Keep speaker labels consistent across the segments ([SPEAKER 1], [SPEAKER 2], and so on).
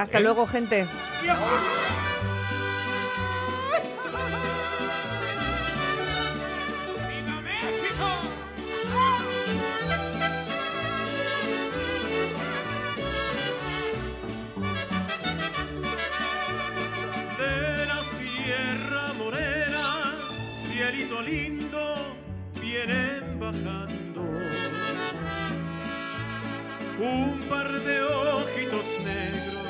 [SPEAKER 1] Hasta
[SPEAKER 2] ¿eh?
[SPEAKER 1] luego, gente.
[SPEAKER 3] De la Sierra Morena, cielito lindo, vienen bajando. Un par de ojitos negros,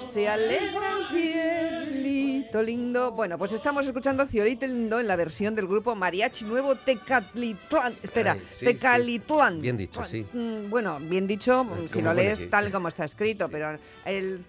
[SPEAKER 1] Se alegran cielito lindo. Bueno, pues estamos escuchando Cielito lindo en la versión del grupo Mariachi Nuevo Tecalitlán. Espera,
[SPEAKER 2] Ay, sí,
[SPEAKER 1] Tecalitlán.
[SPEAKER 2] sí. Bien dicho, sí.
[SPEAKER 1] Mm, Bueno, bien dicho,
[SPEAKER 2] Eh,
[SPEAKER 1] si lo lees tal como está escrito, pero el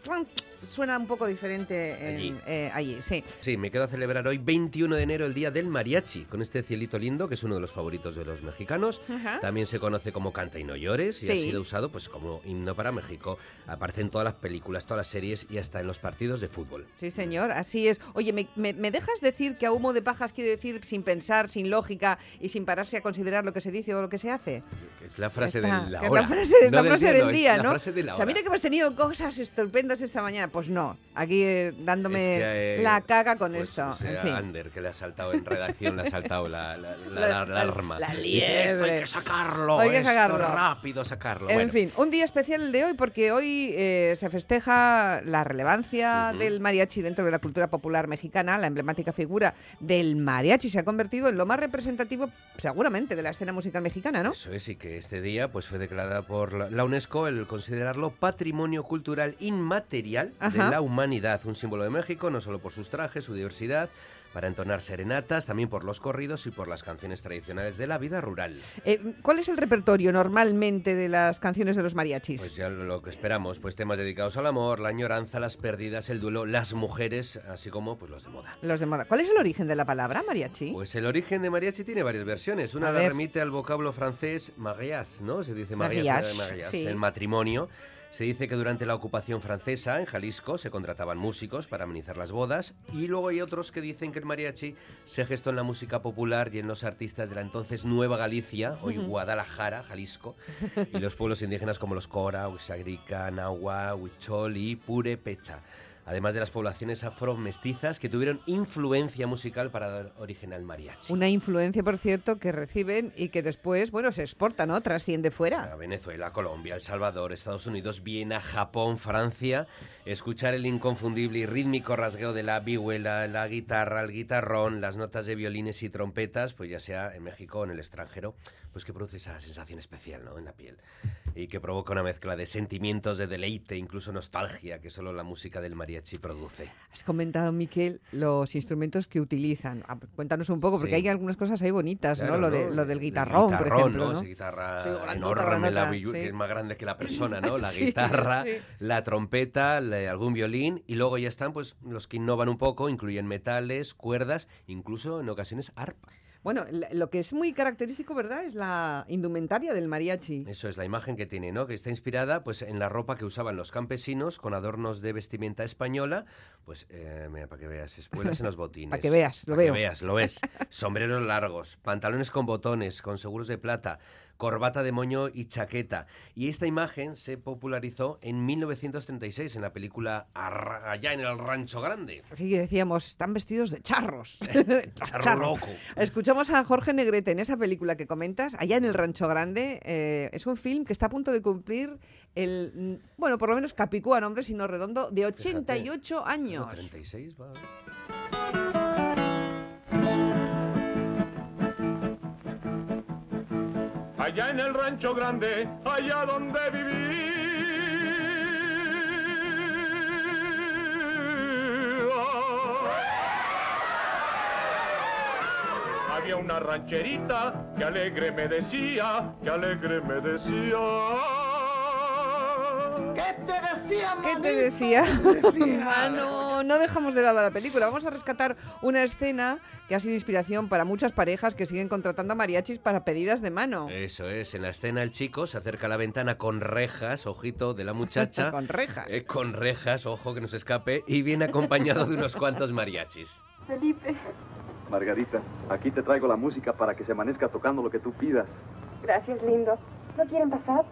[SPEAKER 1] suena un poco diferente en-
[SPEAKER 2] Allí.
[SPEAKER 1] eh, allí, sí.
[SPEAKER 2] Sí, me quedo a celebrar hoy 21 de enero el Día del Mariachi, con este cielito lindo que es uno de los favoritos de los mexicanos. También se conoce como Canta y no llores y ha
[SPEAKER 1] Sí.
[SPEAKER 2] sido usado pues como himno para México. Aparece en todas las películas, todas las series y hasta en los partidos de fútbol.
[SPEAKER 1] Sí, señor, así es. Oye, ¿me, me, me dejas decir que a humo de pajas quiere decir sin pensar, sin lógica y sin pararse a considerar lo que se dice o lo que se hace?
[SPEAKER 2] Es la frase de la hora.
[SPEAKER 1] la frase,
[SPEAKER 2] No
[SPEAKER 1] la
[SPEAKER 2] del
[SPEAKER 1] frase
[SPEAKER 2] día,
[SPEAKER 1] del
[SPEAKER 2] no,
[SPEAKER 1] día,
[SPEAKER 2] la
[SPEAKER 1] ¿no?
[SPEAKER 2] frase de la
[SPEAKER 1] o sea, mira que hemos tenido cosas estupendas esta mañana. Pues no, aquí eh, dándome
[SPEAKER 2] Es que, eh,
[SPEAKER 1] la caga con
[SPEAKER 2] pues,
[SPEAKER 1] esto.
[SPEAKER 2] o sea,
[SPEAKER 1] en fin.
[SPEAKER 2] Ander, que le ha saltado en redacción, le ha saltado la, la, la-
[SPEAKER 1] La-
[SPEAKER 2] la
[SPEAKER 1] la-
[SPEAKER 2] alarma.
[SPEAKER 1] la
[SPEAKER 2] Dice, esto hay
[SPEAKER 1] liebre.
[SPEAKER 2] que sacarlo,
[SPEAKER 1] Hay que
[SPEAKER 2] esto
[SPEAKER 1] sacarlo".
[SPEAKER 2] rápido sacarlo.
[SPEAKER 1] En
[SPEAKER 2] Bueno,
[SPEAKER 1] fin, un día especial el de hoy porque hoy eh, se festeja la relevancia del mariachi dentro de la cultura popular mexicana. La emblemática figura del mariachi se ha convertido en lo más representativo, seguramente, de la escena musical mexicana, ¿no?
[SPEAKER 2] Eso es, y que este día pues, fue declarada por la UNESCO el considerarlo patrimonio cultural inmaterial
[SPEAKER 1] Ajá.
[SPEAKER 2] de la humanidad, un símbolo de México, no solo por sus trajes, su diversidad, para entonar serenatas, también por los corridos y por las canciones tradicionales de la vida rural.
[SPEAKER 1] Eh, ¿Cuál es el repertorio normalmente de las canciones de los mariachis?
[SPEAKER 2] Pues ya lo que esperamos, pues temas dedicados al amor, la añoranza, las pérdidas, el duelo, las mujeres, así como pues los de moda.
[SPEAKER 1] Los de moda. ¿Cuál es el origen de la palabra mariachi?
[SPEAKER 2] Pues el origen de mariachi tiene varias versiones. Una la remite al vocablo francés mariage, ¿no? Se dice mariage,
[SPEAKER 1] Mariage,
[SPEAKER 2] mariage,
[SPEAKER 1] sí.
[SPEAKER 2] el matrimonio. Se dice que durante la ocupación francesa en Jalisco se contrataban músicos para amenizar las bodas y luego hay otros que dicen que el mariachi se gestó en la música popular y en los artistas de la entonces Nueva Galicia, hoy Guadalajara, Jalisco, y los pueblos indígenas como los Cora, Huixagrica, Nahua, Huichol y Purepecha. Además de las poblaciones afro-mestizas que tuvieron influencia musical para dar origen al mariachi.
[SPEAKER 1] Una influencia, por cierto, que reciben y que después, bueno, se exporta, ¿no? Trasciende
[SPEAKER 2] a
[SPEAKER 1] fuera.
[SPEAKER 2] Venezuela, Colombia, El Salvador, Estados Unidos, Viena, Japón, Francia, escuchar el inconfundible y rítmico rasgueo de la vihuela, la guitarra, el guitarrón, las notas de violines y trompetas, pues ya sea en México o en el extranjero, pues que produce esa sensación especial ¿no? en la piel y que provoca una mezcla de sentimientos de deleite, incluso nostalgia, que solo la música del mariachi produce.
[SPEAKER 1] Has comentado, Miquel, los instrumentos que utilizan. Ah, Cuéntanos un poco, porque
[SPEAKER 2] Sí.
[SPEAKER 1] hay algunas cosas ahí bonitas,
[SPEAKER 2] Claro,
[SPEAKER 1] ¿no? Lo, de, del
[SPEAKER 2] El
[SPEAKER 1] guitarrón, por ejemplo,
[SPEAKER 2] ¿no?
[SPEAKER 1] ¿no?
[SPEAKER 2] Esa guitarra
[SPEAKER 1] Sí, grandota,
[SPEAKER 2] enorme, la
[SPEAKER 1] sí.
[SPEAKER 2] que es más grande que la persona, ¿no? La guitarra, la trompeta, la- algún violín y luego ya están pues los que innovan un poco, incluyen metales, cuerdas, incluso en ocasiones arpa.
[SPEAKER 1] Bueno, lo que es muy característico, ¿verdad? Es la indumentaria del mariachi.
[SPEAKER 2] Eso es la imagen que tiene, ¿no? Que está inspirada pues en la ropa que usaban los campesinos con adornos de vestimenta española, pues eh, mira, para que veas, espuelas en los botines.
[SPEAKER 1] Pa' que veas, lo
[SPEAKER 2] Pa' que veas, lo ves. Sombreros largos, pantalones con botones, con seguros de plata, corbata de moño y chaqueta. Y esta imagen se popularizó en 1936 en la película Arra- Allá en el Rancho Grande.
[SPEAKER 1] Así que decíamos, están vestidos de charros.
[SPEAKER 2] Charro loco.
[SPEAKER 1] Escuchamos a Jorge Negrete en esa película que comentas, allá en el Rancho Grande. eh, es un film que está a punto de cumplir el, bueno, por lo menos capicúa nombre, sino redondo, de 88 años.
[SPEAKER 2] 36, va
[SPEAKER 3] allá en el rancho grande, allá donde vivía.
[SPEAKER 4] había una rancherita que alegre me decía, que alegre me decía.
[SPEAKER 5] ¿Qué te decía,
[SPEAKER 1] ¿Qué te
[SPEAKER 5] manito?
[SPEAKER 1] decía? Mano, no dejamos de lado la película. Vamos a rescatar una escena que ha sido inspiración para muchas parejas que siguen contratando a mariachis para pedidas de mano.
[SPEAKER 2] Eso es, en la escena el chico se acerca a la ventana con rejas, ojito de la muchacha.
[SPEAKER 1] Con rejas.
[SPEAKER 2] Eh, con rejas, ojo que no se escape, y viene acompañado de unos cuantos mariachis.
[SPEAKER 6] Felipe,
[SPEAKER 7] Margarita, aquí te traigo la música para que se amanezca tocando lo que tú pidas.
[SPEAKER 6] gracias, lindo. ¿No quieren pasar?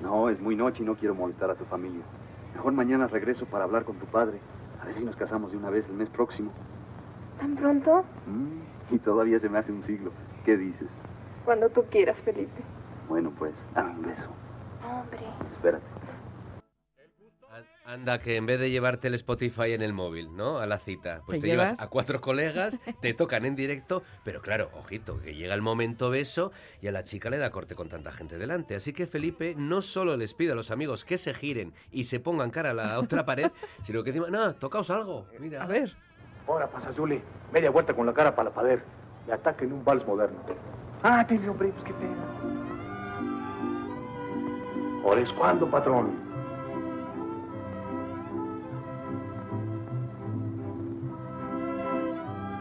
[SPEAKER 7] No, es muy noche y no quiero molestar a tu familia. Mejor mañana regreso para hablar con tu padre. A ver si nos casamos de una vez el mes próximo.
[SPEAKER 6] ¿Tan pronto?
[SPEAKER 7] Mm, y todavía se me hace un siglo. ¿Qué dices?
[SPEAKER 6] Cuando tú quieras, Felipe.
[SPEAKER 7] Bueno, pues, dame un beso.
[SPEAKER 6] Hombre.
[SPEAKER 7] Espérate.
[SPEAKER 2] An- Anda, que en vez de llevarte el Spotify en el móvil, ¿no? A la cita, pues
[SPEAKER 1] ¿Te
[SPEAKER 2] te, llevas
[SPEAKER 1] llevas?
[SPEAKER 2] a cuatro colegas, te tocan en directo, pero claro, ojito, que llega el momento beso y a la chica le da corte con tanta gente delante. Así que Felipe no solo les pide a los amigos que se giren y se pongan cara a la otra pared, sino que encima, no, tocaos algo, mira.
[SPEAKER 1] A ver.
[SPEAKER 8] Ahora pasa, Julie. Media vuelta con la cara para la pader. Me ataquen un vals moderno. Ah, tiene hombre, pues qué pena. ¿Ahora es cuándo, patrón?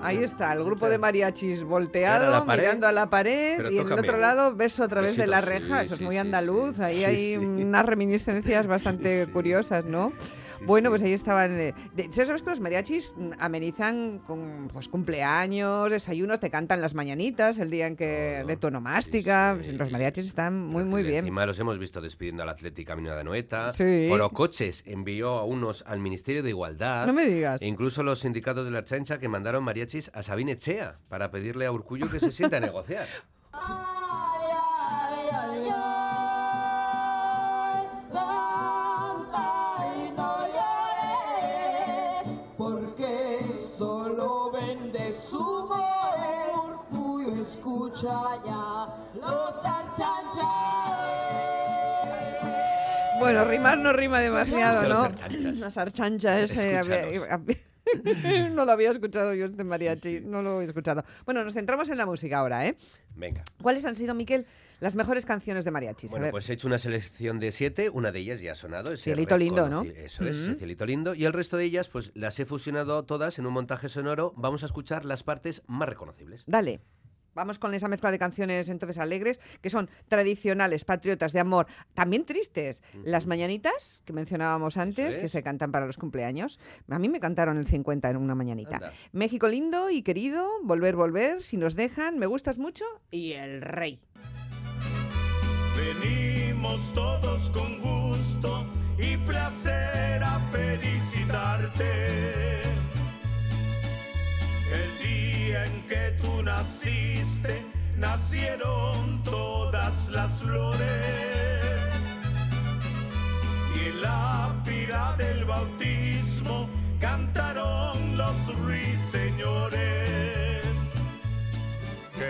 [SPEAKER 1] Ahí está, el grupo de mariachis
[SPEAKER 2] a
[SPEAKER 1] volteado,
[SPEAKER 2] pared,
[SPEAKER 1] mirando a la pared y en el otro lado beso a través de la
[SPEAKER 2] sí,
[SPEAKER 1] reja. Eso es muy andaluz. Ahí hay unas reminiscencias bastante curiosas, ¿no?
[SPEAKER 2] Sí,
[SPEAKER 1] bueno,
[SPEAKER 2] sí.
[SPEAKER 1] pues ahí estaban. eh, de- ¿Sabes que los mariachis mm, amenizan con pues, cumpleaños, desayunos, te cantan las mañanitas el día en que
[SPEAKER 2] Todo.
[SPEAKER 1] de tu onomástica?
[SPEAKER 2] Sí, sí.
[SPEAKER 1] Los mariachis están muy, muy bien.
[SPEAKER 2] Encima los hemos visto despidiendo al Atlético Camino de Anoeta.
[SPEAKER 1] Sí.
[SPEAKER 2] Foro Coches envió a unos al Ministerio de Igualdad.
[SPEAKER 1] No me digas.
[SPEAKER 2] E incluso los sindicatos de la chancha que mandaron mariachis a Sabine Echea para pedirle a Urcullo que se sienta a negociar.
[SPEAKER 9] Su orgullo escucha ya los archanchas.
[SPEAKER 1] Bueno, rimar no rima demasiado, ¿no?
[SPEAKER 2] archanchas.
[SPEAKER 1] Las archanchas. eh, no lo había escuchado yo este mariachi, no lo he escuchado. Bueno, nos centramos en la música ahora, ¿eh?
[SPEAKER 2] Venga.
[SPEAKER 1] ¿Cuáles han sido, Miquel, las mejores canciones de mariachis? A
[SPEAKER 2] Bueno,
[SPEAKER 1] ver.
[SPEAKER 2] pues he hecho una selección de siete, una de ellas ya ha sonado.
[SPEAKER 1] Cielito lindo, ¿no?
[SPEAKER 2] Eso es,
[SPEAKER 1] Mm.
[SPEAKER 2] ese Cielito lindo. Y el resto de ellas, pues las he fusionado todas en un montaje sonoro. Vamos a escuchar las partes más reconocibles.
[SPEAKER 1] Dale. Vamos con esa mezcla de canciones entonces alegres, que son tradicionales, patriotas, de amor, también tristes. Las mañanitas, que mencionábamos antes, que se cantan para los cumpleaños. A mí me cantaron el 50 en una mañanita.
[SPEAKER 2] Anda.
[SPEAKER 1] México lindo y querido, volver, volver, si nos dejan, me gustas mucho, y el rey.
[SPEAKER 10] Venimos todos con gusto y placer a felicitarte. El día en que tú naciste, nacieron todas las flores. Y en la pira del bautismo cantaron los ruiseñores.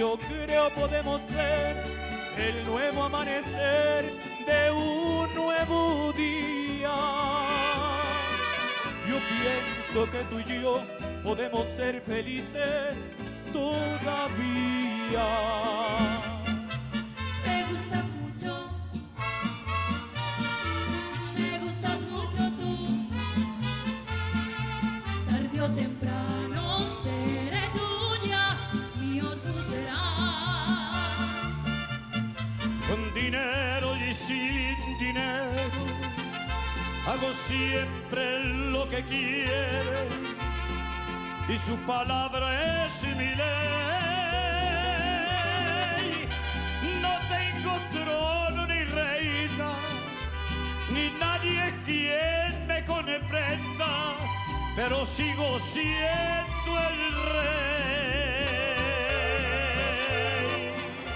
[SPEAKER 10] Yo
[SPEAKER 9] creo podemos ver el nuevo amanecer de un nuevo día. Yo pienso que tú y yo podemos ser felices todavía.
[SPEAKER 10] Con dinero y sin dinero
[SPEAKER 11] siempre lo que quiere y su palabra es mi ley. No tengo trono ni reina, ni nadie quien me comprenda, pero sigo siendo el rey.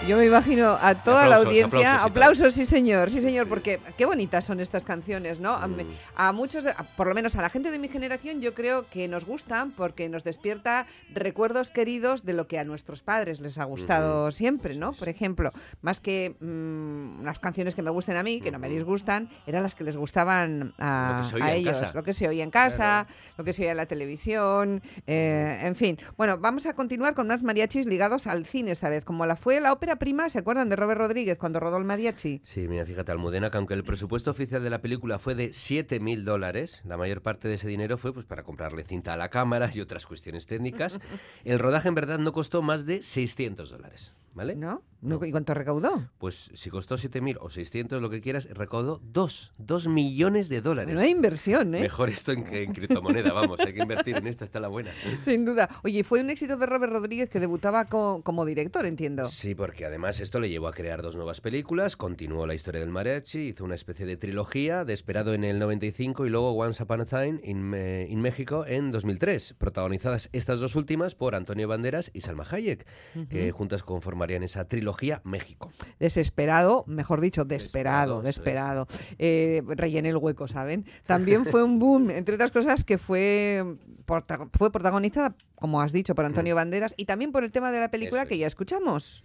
[SPEAKER 1] Yo me imagino a toda la audiencia.
[SPEAKER 2] aplausos,
[SPEAKER 1] Aplausos, sí señor, sí señor, porque qué bonitas son estas canciones, ¿no? A,
[SPEAKER 2] Mm.
[SPEAKER 1] a muchos, a- por lo menos a la gente de mi generación, yo creo que nos gustan porque nos despierta recuerdos queridos de lo que a nuestros padres les ha gustado siempre, ¿no? Por ejemplo, más que mm, las canciones que me gusten a mí, que no me disgustan, eran las que les gustaban a,
[SPEAKER 2] Lo
[SPEAKER 1] ellos, lo que se oía en casa, lo que se oía en la televisión, eh, en fin. Bueno, vamos a continuar con más mariachis ligados al cine esta vez, como la fue la ópera prima, ¿se acuerdan de Robert Rodríguez cuando rodó el mariachi?
[SPEAKER 2] Sí, mira, fíjate, Almudena, que aunque el presupuesto oficial de la película fue de 7 mil dólares, la mayor parte de ese dinero fue pues para comprarle cinta a la cámara y otras cuestiones técnicas. El rodaje en verdad no costó más de 600 dólares, ¿vale?
[SPEAKER 1] ¿No? ¿Y cuánto recaudó?
[SPEAKER 2] Pues si costó 7 mil o 600, lo que quieras, recaudó 2, 2 millones de dólares.
[SPEAKER 1] No hay inversión, ¿eh?
[SPEAKER 2] Mejor esto en que en criptomoneda, vamos, hay que invertir en esto, está la buena.
[SPEAKER 1] Sin duda. Oye, fue un éxito de Robert Rodríguez que debutaba co- como director, entiendo.
[SPEAKER 2] Sí, porque además esto le llevó a crear dos nuevas películas, continuó la historia del mariachi, hizo una especie de trilogía, Desperado en el 95 y luego Once Upon a Time in, Me- in México en 2003, protagonizadas estas dos últimas por Antonio Banderas y Salma Hayek, que juntas conformarían esa trilogía México.
[SPEAKER 1] Desesperado, mejor dicho, desesperado,
[SPEAKER 2] Desesperado,
[SPEAKER 1] desesperado. Eh, rellené el hueco, ¿saben? También fue un boom, entre otras cosas, que fue, porta- fue protagonizada, como has dicho, por Antonio Banderas y también por el tema de la película
[SPEAKER 2] Eso
[SPEAKER 1] que
[SPEAKER 2] es.
[SPEAKER 1] ya escuchamos.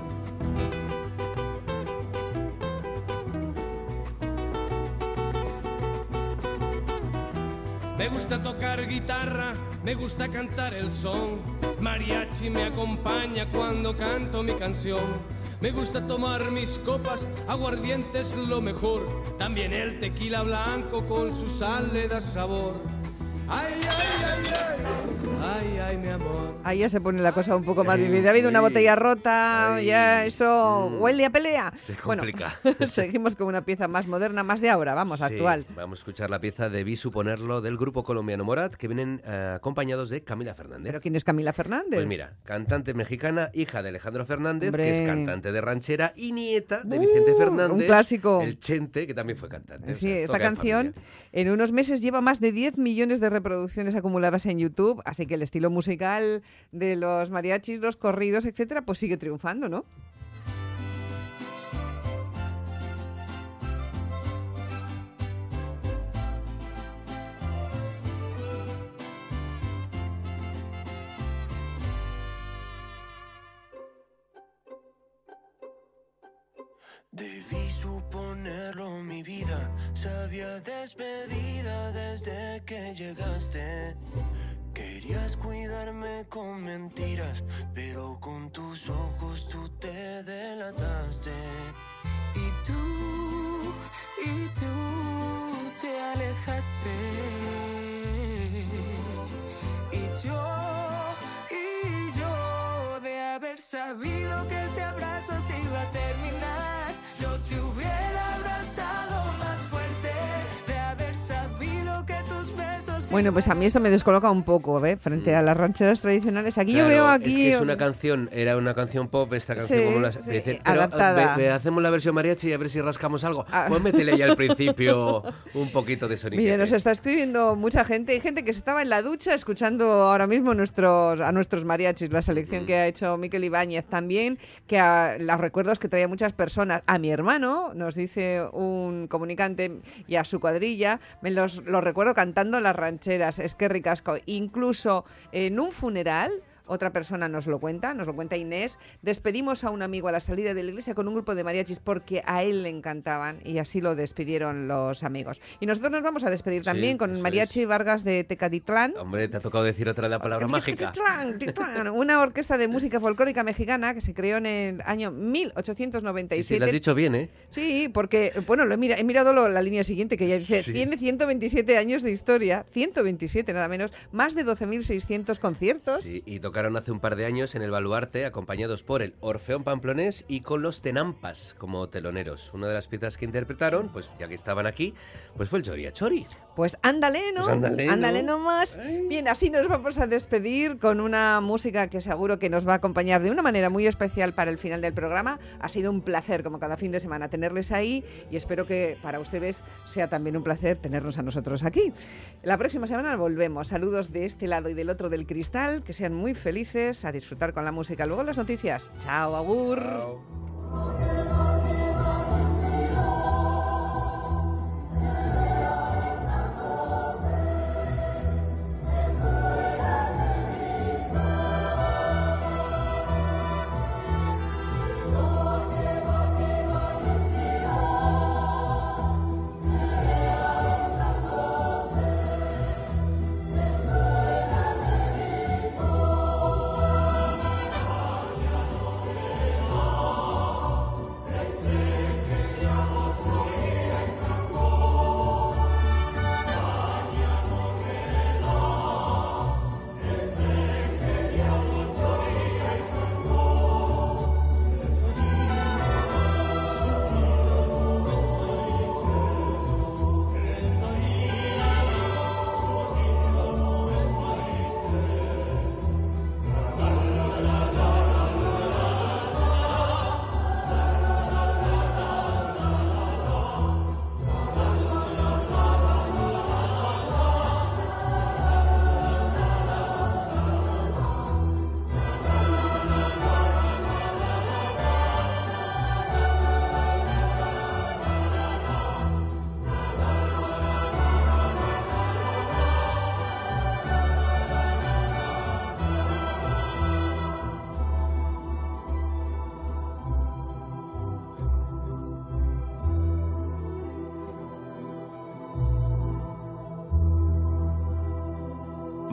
[SPEAKER 12] Gusta tocar guitarra, me gusta cantar el son. Mariachi me acompaña cuando canto mi canción. Me gusta tomar mis copas, aguardiente es lo mejor. También el tequila blanco con su sal le da sabor. Ay, ay, ay, ay, ay, ay, mi amor.
[SPEAKER 1] Ahí ya se pone la cosa un poco más difícil. Ha habido una botella rota, ya eso
[SPEAKER 2] mm.
[SPEAKER 1] huele a pelea.
[SPEAKER 2] Se
[SPEAKER 1] bueno,
[SPEAKER 2] complica.
[SPEAKER 1] seguimos con una pieza más moderna, más de ahora, vamos,
[SPEAKER 2] Sí,
[SPEAKER 1] actual.
[SPEAKER 2] Vamos a escuchar la pieza Debí suponerlo del grupo colombiano Morat, que vienen eh, acompañados de Camila Fernández.
[SPEAKER 1] ¿Pero quién es Camila Fernández?
[SPEAKER 2] Pues mira, cantante mexicana, hija de Alejandro Fernández,
[SPEAKER 1] Hombre.
[SPEAKER 2] que es cantante de ranchera y nieta de
[SPEAKER 1] Uh,
[SPEAKER 2] Vicente Fernández.
[SPEAKER 1] un clásico.
[SPEAKER 2] El Chente, que también fue cantante. o
[SPEAKER 1] Sí,
[SPEAKER 2] sea,
[SPEAKER 1] esta canción en unos meses lleva más de 10 millones de reproducciones acumuladas en YouTube, así que el estilo musical de los mariachis, los corridos, etcétera, pues sigue triunfando, ¿no?
[SPEAKER 13] Suponerlo, mi vida se había despedida desde que llegaste. Querías cuidarme con mentiras, pero con tus ojos tú te delataste. Y tú, y tú te alejaste. Y yo, y yo de haber sabido que ese abrazo se iba a terminar,
[SPEAKER 1] Bueno, pues a mí esto me descoloca un poco, ¿eh? Frente a las rancheras tradicionales. Aquí yo
[SPEAKER 2] Mm. Claro,
[SPEAKER 1] veo
[SPEAKER 2] Es
[SPEAKER 1] aquí...
[SPEAKER 2] que es una canción, era una canción pop, esta canción
[SPEAKER 1] Sí,
[SPEAKER 2] como las.
[SPEAKER 1] sí,
[SPEAKER 2] dice,
[SPEAKER 1] eh,
[SPEAKER 2] pero,
[SPEAKER 1] adaptada.
[SPEAKER 2] ve- ve, hacemos la versión mariachi y a ver si rascamos algo.
[SPEAKER 1] Ah.
[SPEAKER 2] Pues métele ya al principio un poquito de sonido.
[SPEAKER 1] Mire, nos está escribiendo mucha gente. Hay gente que se estaba en la ducha escuchando ahora mismo nuestros, a nuestros mariachis, la selección que ha hecho Miquel Ibáñez también, que a los recuerdos que traía muchas personas. A mi hermano, nos dice un comunicante, y a su cuadrilla, me los, los recuerdo cantando las rancheras. Es que ricasco. Incluso en un funeral otra persona nos lo cuenta, nos lo cuenta Inés. Despedimos a un amigo a la salida de la iglesia con un grupo de mariachis porque a él le encantaban y así lo despidieron los amigos. Y nosotros nos vamos a despedir
[SPEAKER 2] Sí,
[SPEAKER 1] también con
[SPEAKER 2] eso
[SPEAKER 1] Mariachi Vargas de Tecatitlán.
[SPEAKER 2] Hombre, te ha tocado decir otra de la palabra mágica.
[SPEAKER 1] Una orquesta de música folclórica mexicana que se creó en el año 1897.
[SPEAKER 2] Sí, sí, lo has dicho bien, ¿eh?
[SPEAKER 1] Sí, porque, bueno, lo he, mira- he mirado lo- la línea siguiente, que ya dice,
[SPEAKER 2] Sí.
[SPEAKER 1] tiene 127 años de historia, 127 nada menos, más de 12.600 conciertos.
[SPEAKER 2] Sí, y tocaron hace un par de años en el Baluarte, acompañados por el Orfeón Pamplonés y con los Tenampas como teloneros. Una de las piezas que interpretaron, pues ya que estaban aquí, pues fue el Choria Chori.
[SPEAKER 1] Pues ándale, ¿no?
[SPEAKER 2] Pues ándale, ¿no?
[SPEAKER 1] nomás. Bien, así nos vamos a despedir con una música que seguro que nos va a acompañar de una manera muy especial para el final del programa. Ha sido un placer, como cada fin de semana, tenerles ahí y espero que para ustedes sea también un placer tenernos a nosotros aquí. La próxima semana volvemos. Saludos de este lado y del otro del cristal. Que sean muy felices, a disfrutar con la música. Luego las noticias. Chao, agur.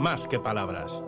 [SPEAKER 14] Más que palabras.